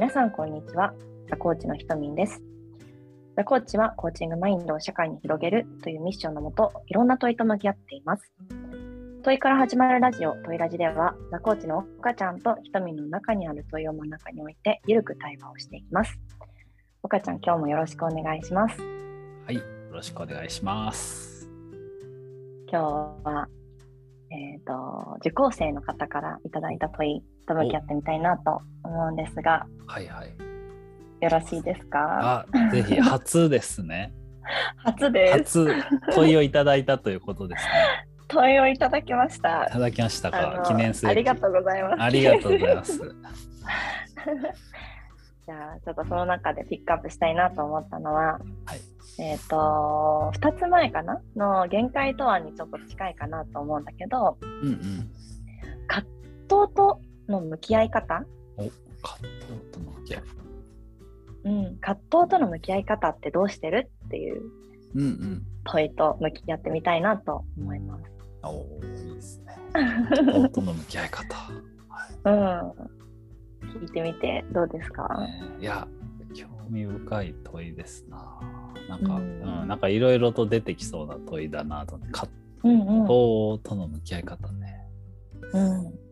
皆さん、こんにちは。ザ・コーチのひとみんです。ザ・コーチはコーチングマインドを社会に広げるというミッションのもと、いろんな問いと向き合っています。問いから始まるラジオ、問いラジでは、ザ・コーチの岡ちゃんとひとみんの中にある問いを真ん中に置いて、ゆるく対話をしていきます。岡ちゃん、今日もよろしくお願いします。はい、よろしくお願いします。今日は、えっ、と、受講生の方からいただいた問いと向き合ってみたいなと思うんですが、はいはい。よろしいですか？あ、ぜひ初ですね。初です。初問いをいただいたということですね。問いをいただきましたい。ただきましたあかの。記念すべきありがとうございます。ありがとうございます。じゃあ、ちょっとその中でピックアップしたいなと思ったのは、はいえっ、と、2つ前かな？の限界とはにちょっと近いかなと思うんだけど、うんうん。葛藤との向き合い方、お、葛藤との向き合い。うん、葛藤との向き合い方ってどうしてる？っていううんうん。問いと向き合ってみたいなと思います。おーいいですね。葛藤との向き合い方。はうん。聞いてみてどうですか、い。ねいや、興味深い問いですな。なんか、ううんん、なんかいろいろと出てきそうな問いだなと。葛うんうん。藤との向き合い方ね。うんいやー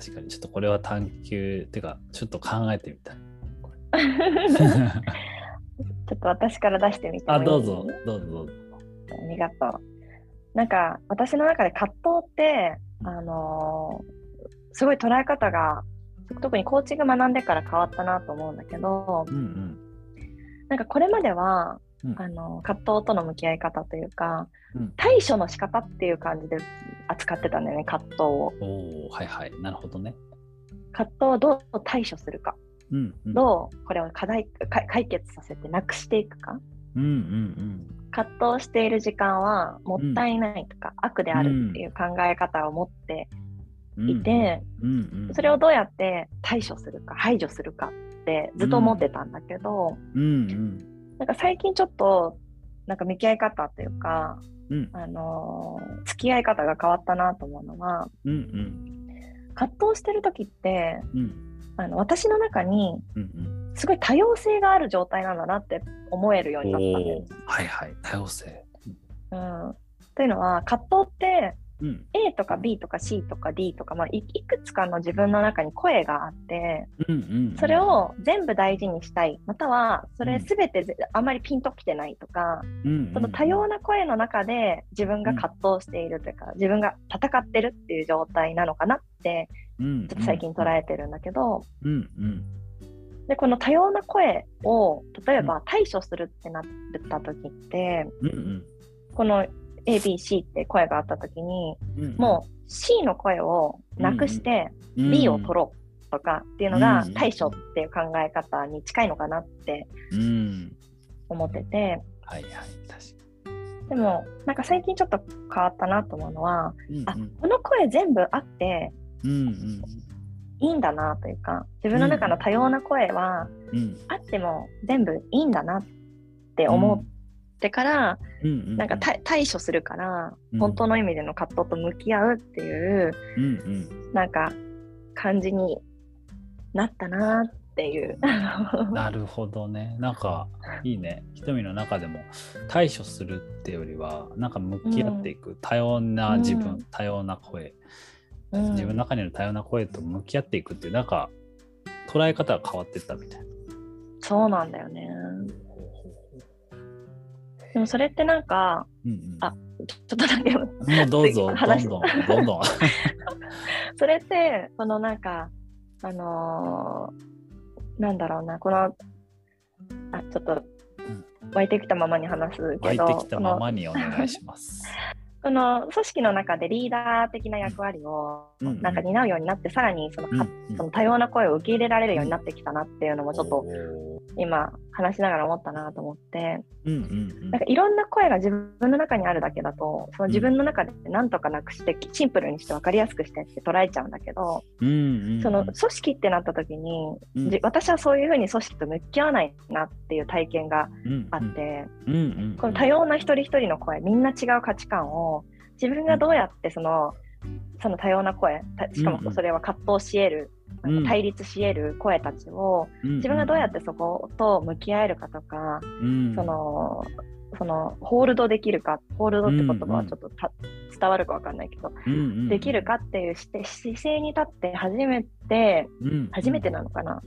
確かにちょっとこれは探求っていうかちょっと考えてみたい。ちょっと私から出してみてもいいあどうぞどうぞどうぞ。ありがとう。なんか私の中で葛藤って、あのーすごい捉え方が特にコーチング学んでから変わったなと思うんだけどうんうんなんかこれまでは、うんあの葛藤との向き合い方というかうん。対処の仕方っていう感じで扱ってたんだよね葛藤を。おおはいはいなるほどね。葛藤をどう対処するか、うんうん。どうこれを課題か解決させてなくしていくかうんうん葛藤している時間はもったいないとか、悪であるっていう考え方を持ってうん。いて、うんうん。それをどうやって対処するか排除するかってずっと思ってたんだけど、うんうんなんか最近ちょっとなんか向き合い方というか、うんあのー付き合い方が変わったなと思うのはうんうん葛藤してる時ってうんあの私の中に。すごい多様性がある状態なんだなって思えるようになったんだよお。はいはい多様性。うん、というのは葛藤ってうん。A とか B とか C とか D とか、まあ、いいくつかの自分の中に声があってうんうん。それを全部大事にしたい。またはそれ全てぜあまりピンときてないとか、うんうんその多様な声の中で自分が葛藤しているというか、自分が戦ってるっていう状態なのかなってうん。ちょっと最近捉えてるんだけど、うんうん。でこの多様な声を例えば対処するってなった時ってうんうん。この ABC って声があった時にうん。もう C の声をなくしてうん B を取ろうとかっていうのがうん対処っていう考え方に近いのかなってうん。思ってて。はいはい確かでもなんか最近ちょっと変わったなと思うのはに。あこの声全部あってうんうん。いいんだなというか自分の中の多様な声はうん。あっても全部いいんだなって思ってから、うんうん。なんか対対処するから、うん本当の意味での葛藤と向き合うっていううんうん。なんか感じになったなっていう。なるほどね。なんかいいね。瞳の中でも対処するってよりは、なんか向き合っていく、多様な自分、うん多様な声、うん自分の中にある多様な声と向き合っていくっていう、なんか捉え方が変わってったみたいな。そうなんだよね。でもそれってなんか、うんうん、あちょっとだけ、もうどうぞ、どん話どん、どん。どん。それって、このなんか、あのーなんだろうな、この、あ、ちょっと、湧いてきたままに話すけど、湧いてきたままにお願いします。この組織の中でリーダー的な役割をうんうん。なんか担うようになって、さらにそのか、うん。その多様な声を受け入れられるようになってきたなっていうのもちょっと今話しながら思ったなと思って、うんうんうん。なんかいろんな声が自分の中にあるだけだと、その自分の中でなんとかなくして、シンプルにして分かりやすくしてって捉えちゃうんだけど、うんうんうん。その組織ってなった時に、うん。じ私はそういうふうに組織と向き合わないなっていう体験がうんあって、うんうん。うんこの多様な一人一人の声、みんな違う価値観を自分がどうやってその、その多様な声、たしかもそれは葛藤し得る対立し得る声たちを、自分がどうやってそこと向き合えるかとか、うん。そのそのホールドできるかホールドって言葉はちょっとた、伝わるかわかんないけど、うんうん。できるかっていうして姿勢に立って初めてうん初めてなのかな、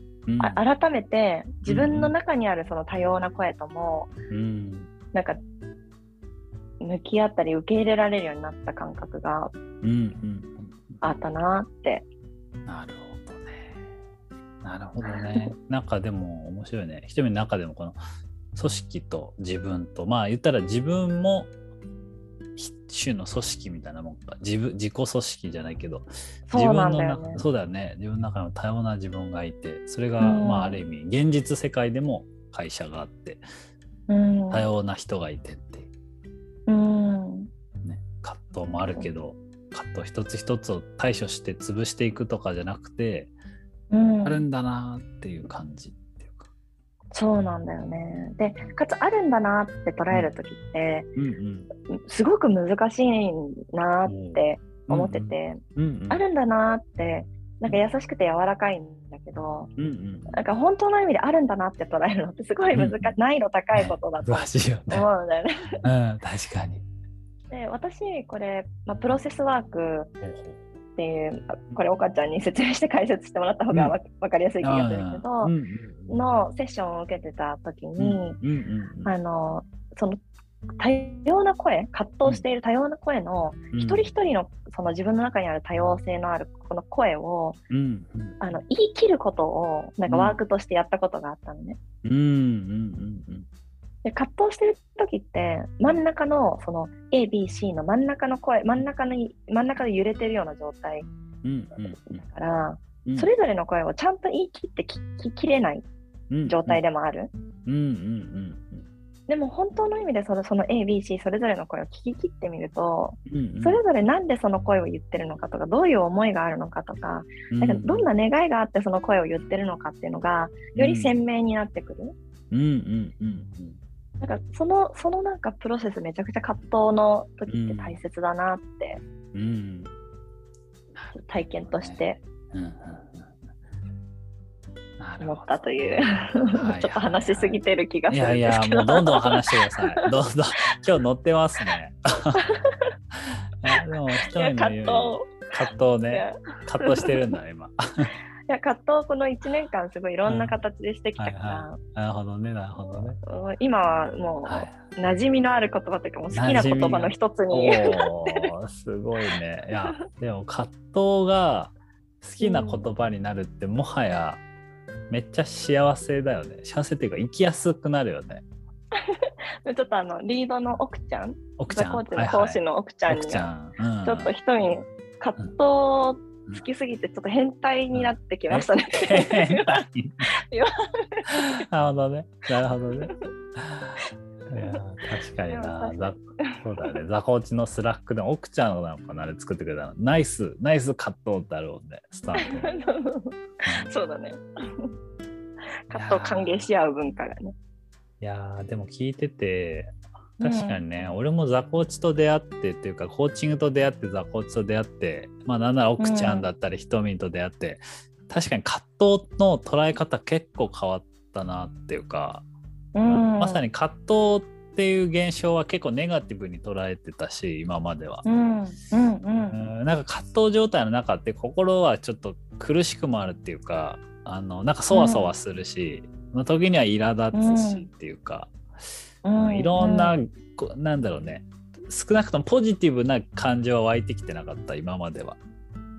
改めて自分の中にあるその多様な声ともうん。なんか向き合ったり受け入れられるようになった感覚がうんうん。あったなって。なるほど。ね。なるほどね。なんかでも面白いね。人の中でもこの組織と自分と。まあ言ったら自分も一種の組織みたいなもんか。自分自己組織じゃないけど。自分の中そうだよね。自分の中にも多様な自分がいて。それが、うん。まあある意味現実世界でも会社があって。うん。多様な人がいてって。いううん。ね、葛藤もあるけど葛藤一つ一つを対処して潰していくとかじゃなくて、うんあるんだなっていう感じっていうか。そうなんだよね。でかつあるんだなって捉える時ってうんすごく難しいなって思ってて、うんうんうんあるんだなってなんか優しくて柔らかいんだけどうんうんなんか本当の意味であるんだなって捉えるのってすごい難しい、うん難易度高いことだと。思うんだよね。うん、確かに。で私これ、まあ、プロセスワークっていうあこれ岡ちゃんに説明して解説してもらった方がわ、わかりやすい気がするけど、うんうんのセッションを受けてた時に、うんうんうんあのその多様な声葛藤している多様な声のうん。一人一人のその自分の中にある多様性のあるこの声をうんうん。あの言い切ることをなんかワークとしてやったことがあったのね。うんうんうんで葛藤してる時って真ん中のその ABC の真ん中の声真ん中の真ん中で揺れてるような状態うんうんだから、うん。それぞれの声をちゃんと言い切って聞ききれない状態で。でもある。うんうんでも本当の意味でそのその ABC それぞれの声を聞き切ってみるとうんうん。うんそれぞれなんでその声を言ってるのかとかどういう思いがあるのかとかなんかどんな願いがあってその声を言ってるのかっていうのがより鮮明になってくる。うんうんうんなんかそのそのなんかプロセスめちゃくちゃ葛藤の時って大切だなってうんうん体験として思ったというはいちょっと話しすぎてる気がすいるんでやいや、すけどもうどんどん話してください。どんどん、今日乗ってますね。いやでも、人の葛藤い葛藤ね。や葛藤してるんだ、今。いや葛藤をこの1年間すごいいろんな形でしてきたから、なるほどね、なるほどね。うん今はもう、はい。馴染みのある言葉というかもう好きな言葉の一つにすごいね。いや、でも葛藤が好きな言葉になるって、もはやめっちゃ幸せだよね。幸せっていうか、生きやすくなるよね。ちょっとあのリードの奥ちゃん奥ちゃん。ザコーチの講師の奥ちゃんにちょっと一人葛藤好きすぎてちょっと変態になってきましたね。変態 なるほどね。なるほどね。いや確かになそうだね。ザコーチのスラックでも奥ちゃんなのかなあれ作ってくれたの。ナイス、ナイス葛藤ってあるもんね。スタート。そうだね。葛藤を歓迎し合う文化がね。いやーでも聞いてて確かにね、俺もザコーチと出会ってっていうかコーチングと出会ってザコーチと出会ってまあなんなら奥ちゃんだったりひとみんと出会って、確かに葛藤の捉え方結構変わったなっていうか、うん、まさに葛藤っていう現象は結構ネガティブに捉えてたし今までは。うん。うんううん。んなんか葛藤状態の中って心はちょっと苦しくもあるっていうかあのなんかそわそわするし、の時には苛立つしっていうか、うんいろんな、こなんだろうね。少なくともポジティブな感情は湧いてきてなかった今までは。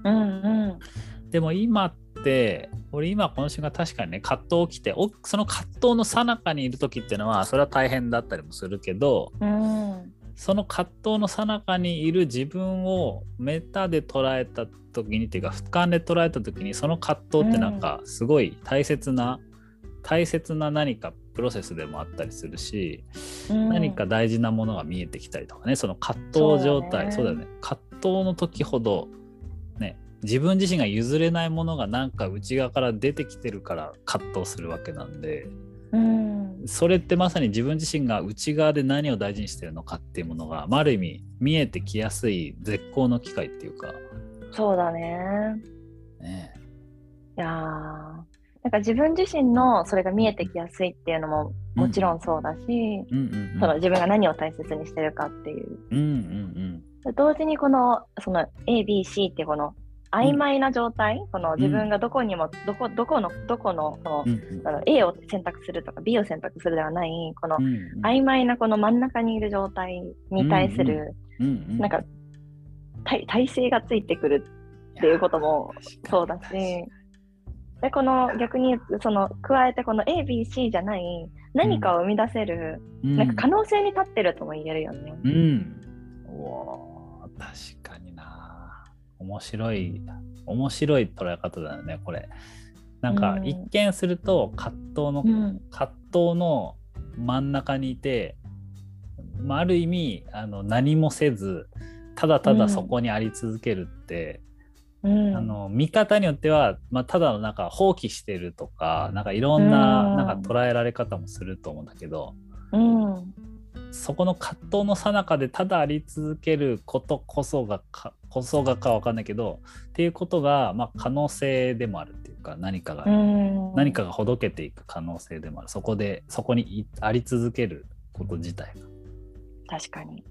うんうん。でも今って俺今この瞬間確かにね葛藤起きておその葛藤の最中にいる時っていうのはそれは大変だったりもするけどうん。その葛藤の最中にいる自分をメタで捉えた時にっていうか俯瞰で捉えた時にその葛藤ってなんかすごい大切な、大切な何かプロセスでもあったりするし、うん。何か大事なものが見えてきたりとかねその葛藤状態そううだよね。葛藤の時ほどね自分自身が譲れないものがなんか内側から出てきてるから葛藤するわけなんでうん。それってまさに自分自身が内側で何を大事にしてるのかっていうものが、まあ、ある意味見えてきやすい絶好の機会っていうか。そうだね。ね。やーなんか自分自身のそれが見えてきやすいっていうのももちろんそうだし、うんうんうん。その自分が何を大切にしてるかっていう。うんうん同時にこのその ABC ってこの曖昧な状態、この自分がどこにもどこどこのどこのこのうんうん。あの A を選択するとか B を選択するではないこのうんうん。曖昧なこの真ん中にいる状態に対する、うんうん。なんか体体勢がついてくるっていうこともそうだしでこの逆にその加えてこの ABC じゃない何かを生み出せる、なんか可能性に立ってるとも言えるよね。うん。うわー確かにな。面白い、面白い捉え方だよね、これ。なんかうん一見すると葛藤の、うん葛藤の真ん中にいて、まあ、ある意味あの何もせずただただそこにあり続けるって、うんあの見方によっては、まあ、ただのなんか放棄してるとかなんかいろんなうん。なんか捉えられ方もすると思うんだけど、うん。そこの葛藤の最中でただあり続けることこそがかこそがかわかんないけどっていうことが、まあ、可能性でもあるっていうか何かが、うん。何かがほどけていく可能性でもある。そこでそこにいあり続けること自体確かに。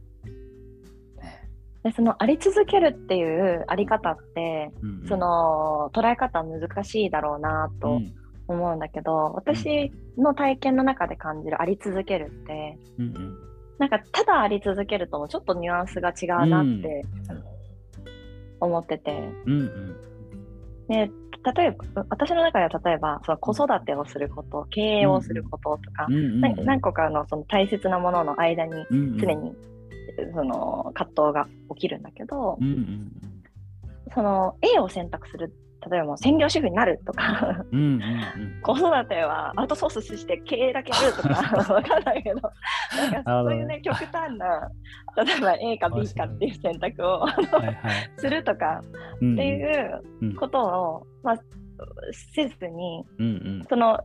でそのあり続けるっていうあり方ってうんうん。その捉え方難しいだろうなとうん。思うんだけど、私の体験の中で感じるあり続けるってうんうん。なんかただあり続けるともちょっとニュアンスが違うなって思ってて、うんうん。で例えば私の中では例えばその子育てをすること経営をすることとか、うんうんな何個かのその大切なものの間にうんうん。常にその葛藤が起きるんだけど、うんうんその A を選択する例えばもう専業主婦になるとかうんうんうん。子育てはアウトソースして経営だけやるとか わかんないけどなんかそういうね極端な例えば A か B かっていう選択をはいはい。するとかうんっていううんことを、まあ、せずにうんうん。その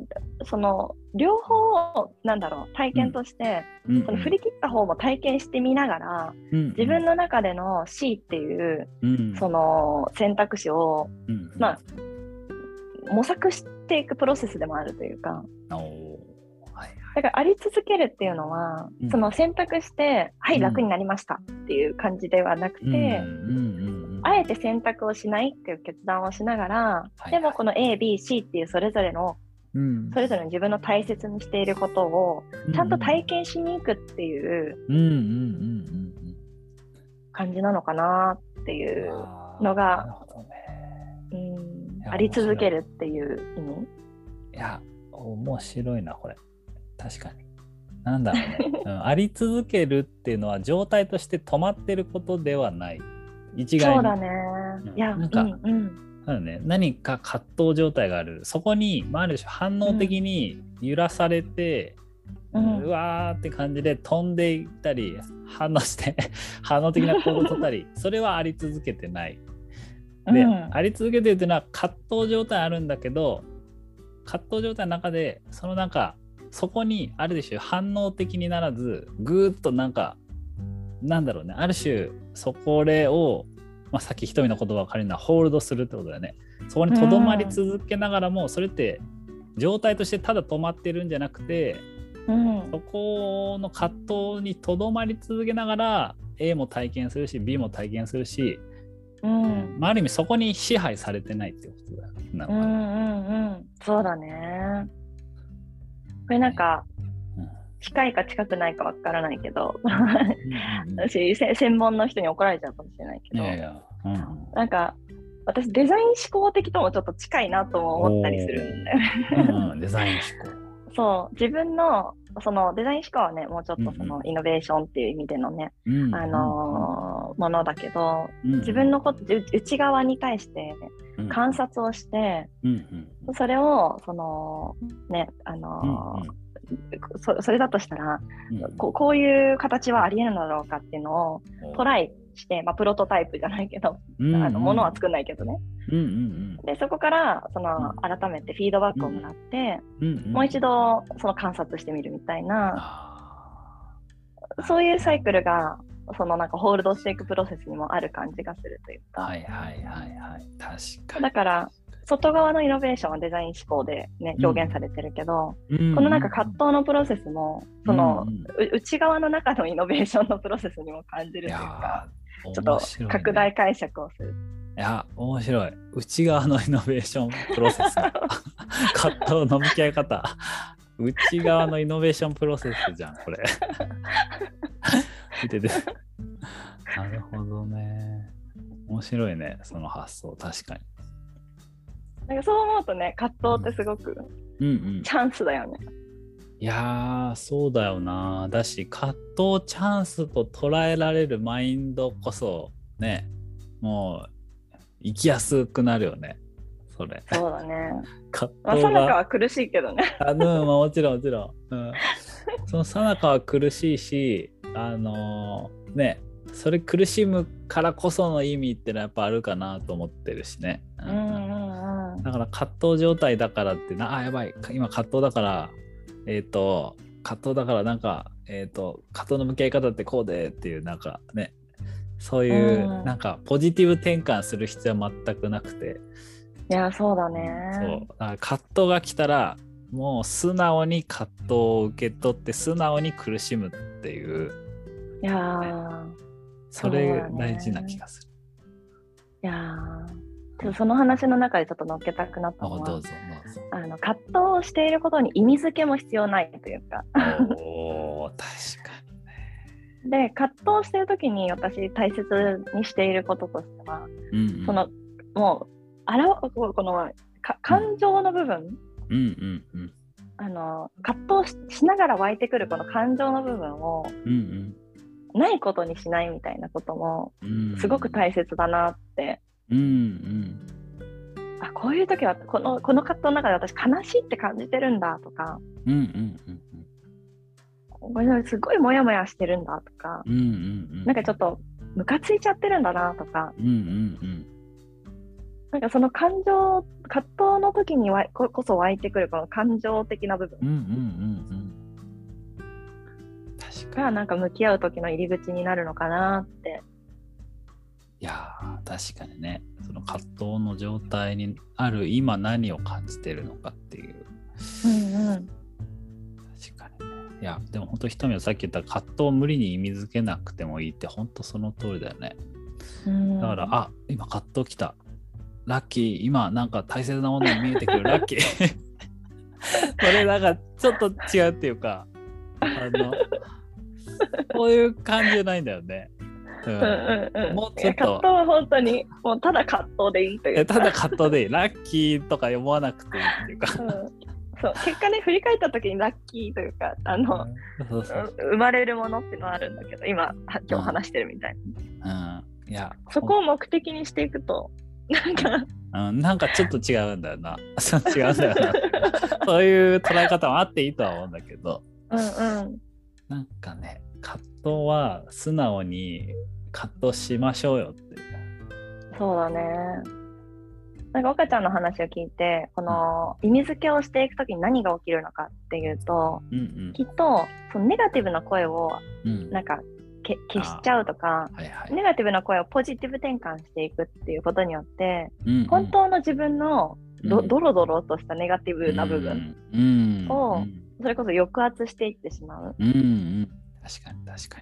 その両方をなんだろう体験として、うん。その振り切った方も体験してみながらうん自分の中での C っていううんその選択肢をうんまあ模索していくプロセスでもあるというか。だからあり続けるっていうのは、うん。その選択してはいうん。楽になりましたっていう感じではなくて、うんうんうんうんあえて選択をしないっていう決断をしながら、はいでもこの ABC っていうそれぞれのうん。それぞれの自分の大切にしていることをちゃんと体験しに行くっていう感じなのかなっていうのがうんあり続けるっていう意味？いや面白いなこれ。確かに。なんだろうね、うん、あり続けるっていうのは状態として止まってることではない一概に。そうだね。うん。いや、なんかうんうん。そうだね、何か葛藤状態がある。そこに、まあ、ある種反応的に揺らされて、ううんわーって感じで飛んでいったり反応して 反応的な行動を取ったり それはあり続けてない。で、うん。あり続けてるっていうのは葛藤状態あるんだけど葛藤状態の中でそのなんかそこにある種反応的にならずぐーっとなんかなんだろうね。ある種そこれを、まあ、さっき一人の言葉を借りるのはホールドするってことだよね。そこにとどまり続けながらもそれって状態としてただ止まってるんじゃなくてうん。そこの葛藤にとどまり続けながら A も体験するし B も体験するし、うん。まあ、ある意味そこに支配されてないってことだよなのか。なうんうんうん。そうだね。これなんかうん近いか近くないかわからないけど。うんうん私せ専門の人に怒られちゃうかもしれないけど。いやいや、うんなんか私デザイン思考的ともちょっと近いなとも思ったりするんだよね。うんうん。デザイン思考。そう。自分のそのデザイン思考はねもうちょっとそうんうん。のイノベーションっていう意味でのね、うんあのーものだけどうん自分のことう内側に対してうん観察をして、うんうんそれをそのねあのーそそれだとしたらうん。うんこうこういう形はありえるのだろうかっていうのをトライして、まあ、プロトタイプじゃないけど、うんあのものは作んないけどね。うんうんでそこからそのうん。改めてフィードバックをもらって、うん。うんもう一度その観察してみるみたいな、あそういうサイクルがそのなんかホールドしていくプロセスにもある感じがするというか、ーはいはいはいはい。確かに。だから外側のイノベーションはデザイン思考で、ね、表現されてるけど、うんこのなんか葛藤のプロセスもその、うん内側の中のイノベーションのプロセスにも感じるというかーちょっと拡大解釈をする。いや、面白い。内側のイノベーションプロセス。葛藤の向き合い方。内側のイノベーションプロセスじゃん、これ。見てて。なるほどね。面白いね、その発想、確かに。なんかそう思うとね葛藤ってすごくうんうん。チャンスだよね。いやー、そうだよな。だし、葛藤をチャンスと捉えられるマインドこそ、ね、もう、生きやすくなるよね。それ。そうだね。葛まあ、藤さなかが。は苦しいけどね。あうん、まあ、もちろんもちろん。うん、そのさなかは苦しいし、あのーね、それ苦しむからこその意味ってのはやっぱあるかなと思ってるしね。うんうんうん。だから葛藤状態だからってな、あ、やばい、今葛藤だから、えっ、と、葛藤だからなんか、えっ、と、葛藤の向き合い方ってこうでっていう、なんかね、そういう、うん。なんかポジティブ転換する必要は全くなくて、いやそうだそう。ね。だから葛藤が来たらもう素直に葛藤を受け取って素直に苦しむっていう。いやー。それ大事な気がする。いやーちょっとその話の中でちょっと乗っけたくなったのはあどうぞどうぞ。あの葛藤をしていることに意味付けも必要ないというか。おー確かで葛藤している時に私大切にしていることとしては、に。うんうん、そのもうあらここのか感情の部分、うんうんうん。あの葛藤ししながら湧いてくるこの感情の部分をうんないことにしないみたいなこともうんうん。すごく大切だなって、うんうん。あこういう時はこのこの葛藤の中で私悲しいって感じてるんだとか。うんうんうんこれすごいモヤモヤしてるんだとか、うんうんうん。なんかちょっとムカついちゃってるんだなとか。うんうんなんかその感情葛藤の時にわいここそ湧いてくるこの感情的な部分。うんうんうんうん。なんか向き合う時の入り口になるのかなって。いやー確かにねその葛藤の状態にある今何を感じてるのかっていう。うんうん。確かにね。いやでも本当瞳はさっき言った葛藤を無理に意味づけなくてもいいって本当その通りだよね。うん。だから、あ今葛藤きた。ラッキー。今なんか大切なものが見えてくる。ラッキー。それなんかちょっと違うっていうかあのこういう感じじゃないんだよね、うん。うんうんうん、もうちょっと。葛藤は本当にもうただ葛藤でいいという。ただ葛藤でいい。ラッキーとか思わなくていいっていうか。うん。そう結果ね振り返った時にラッキーというかあの、生まれるものっていうのはあるんだけど今は今日話してるみたいな、うん、いやそこを目的にしていくとなんかうん、なんかちょっと違うんだよな。そう違うんだよな。そういう捉え方もあっていいとは思うんだけど、うんうん。なんかね、葛藤は素直に葛藤しましょうよって。そうだねなんか岡ちゃんの話を聞いてこの意味付けをしていく時に何が起きるのかっていうとうんきっとそのネガティブな声をうん。うん。なんかけ消しちゃうとかはいはい。ネガティブな声をポジティブ転換していくっていうことによってうんうん本当の自分のどうんドロドロとしたネガティブな部分、うんをうんそれこそ抑圧していってしまううんうん。確かに確か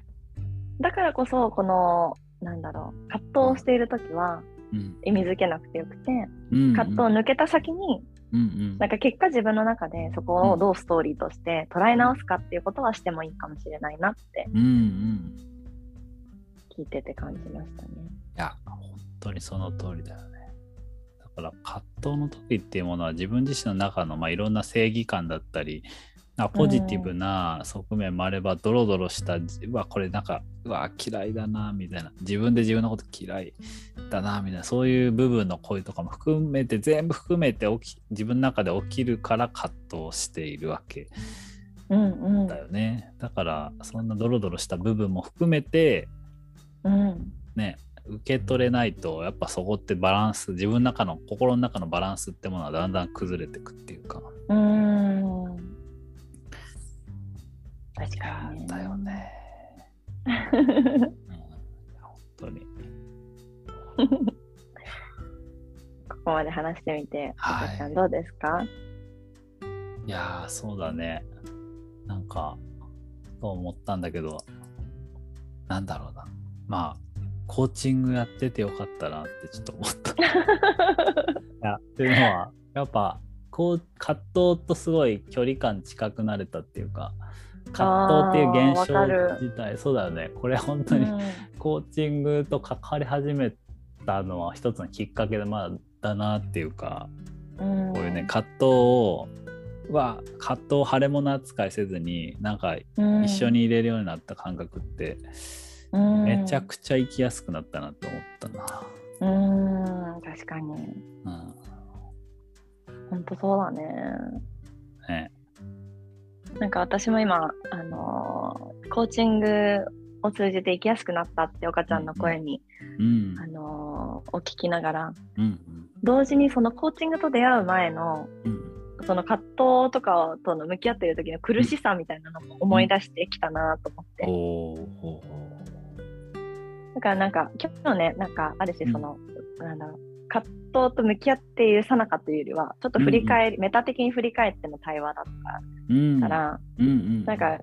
だからこそこのなんだろう葛藤している時は意味づけなくてよくてうん。葛藤を抜けた先にうんうんなんか結果自分の中でそこをどうストーリーとして捉え直すかっていうことはしてもいいかもしれないなって。聞いてて感じましたね。いや、本当にその通りだよね。だから葛藤の時っていうものは自分自身の中の、まあ、いろんな正義感だったり、あポジティブな側面もあれば、ドロドロした、うわ、これなんか、うわ、嫌いだな、みたいな、自分で自分のこと嫌いだな、みたいな、そういう部分の声とかも含めて、全部含めて起き、自分の中で起きるから葛藤しているわけ。うんうんだよね。だから、そんなドロドロした部分も含めて、うん。ね受け取れないとやっぱそこってバランス自分の中の心の中のバランスってものはだんだん崩れていくっていうか。うーん確いやかに、ね。だよね、うん、本当に。こまで話してみて、はい。赤ちゃんどうですか？いやーそうだね。なんかそう思ったんだけどなんだろうな。まあコーチングやっててよかったなってちょっと思った。いやっていうのはやっぱこう葛藤とすごい距離感近くなれたっていうか葛藤っていう現象自体そうだよね。これ本当にコーチングと関わり始めたのは一つのきっかけでまあだなっていうかうん、こういうね葛藤をは葛藤を腫れ物扱いせずになんかうん一緒に入れるようになった感覚ってうん。めちゃくちゃ生きやすくなったなって思ったな。うん。確かに。うん。本当そうだね。ねなんか私も今あのーコーチングを通じて生きやすくなったって岡ちゃんの声に、うん。あのーお聞きながらうん同時にそのコーチングと出会う前のうん。その葛藤とかとの向き合っている時の苦しさみたいなのも思い出してきたなと思って、だからなんか今日ねなんかあるうん。種その、なんだろう葛藤と向き合っているさなかというよりはちょっと振り返り、メタ的に振り返っての対話だっううんたから、うんうん。なんか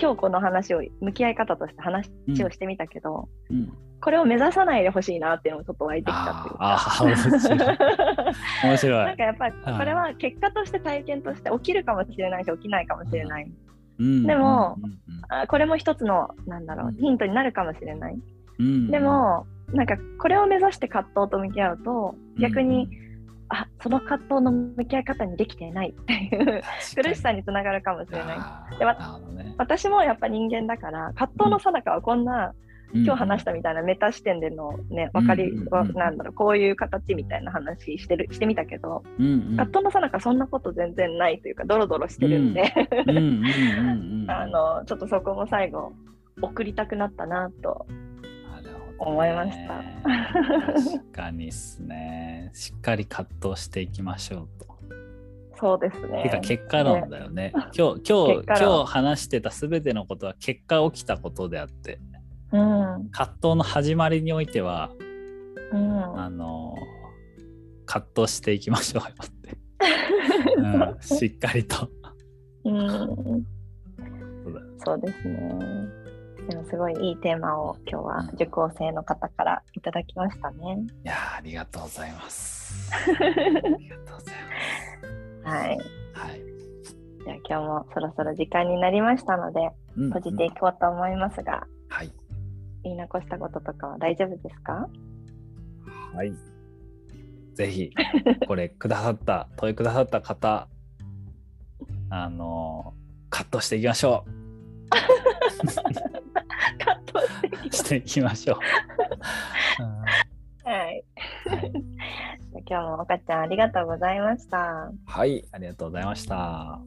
今日この話を向き合い方として話をしてみたけど、うん。これを目指さないでほしいなっていうのもちょっと湧いてきた。っていうか。面白い。なんかやっぱりこれは結果として体験として起きるかもしれないし起きないかもしれない。うん。でもうんうんあこれも一つのなんだろううん。ヒントになるかもしれない。うん。でもなんかこれを目指して葛藤と向き合うと逆に、あその葛藤の向き合い方にできていないっていう苦しさにつながるかもしれない。でね。私もやっぱ人間だから葛藤のさなかはこんな今日話ししたみたいなメタ視点でのね分かり、うんうんうん。わなんだろうこういう形みたいな話してるしてみたけど、うんうん。葛藤のさなかそんなこと全然ないというかドロドロしてるんで、ちょっとそこも最後送りたくなったなと思いました確かにっすね。しっかり葛藤していきましょうと。そうですね。てか結果論だよね。今日今日今日話してた全てのことは結果起きたことであってうん葛藤の始まりにおいてはうんあの葛藤していきましょうよって、うん、しっかりと。うん、そうですね。でもすごいいいテーマを今日は受講生の方からいただきましたね。いやーありがとうございます。ありがとうございはい。ます。はい。じゃあ今日もそろそろ時間になりましたのでうん閉じていこうと思いますが、はい。言い残したこととかは大丈夫ですか？はい。ぜひ、これくださった、問いくださった方、あの、カットしていきましょカット していきましょう。はい。うんはい、今日も岡ちゃんありがとうございました。はい、ありがとうございました。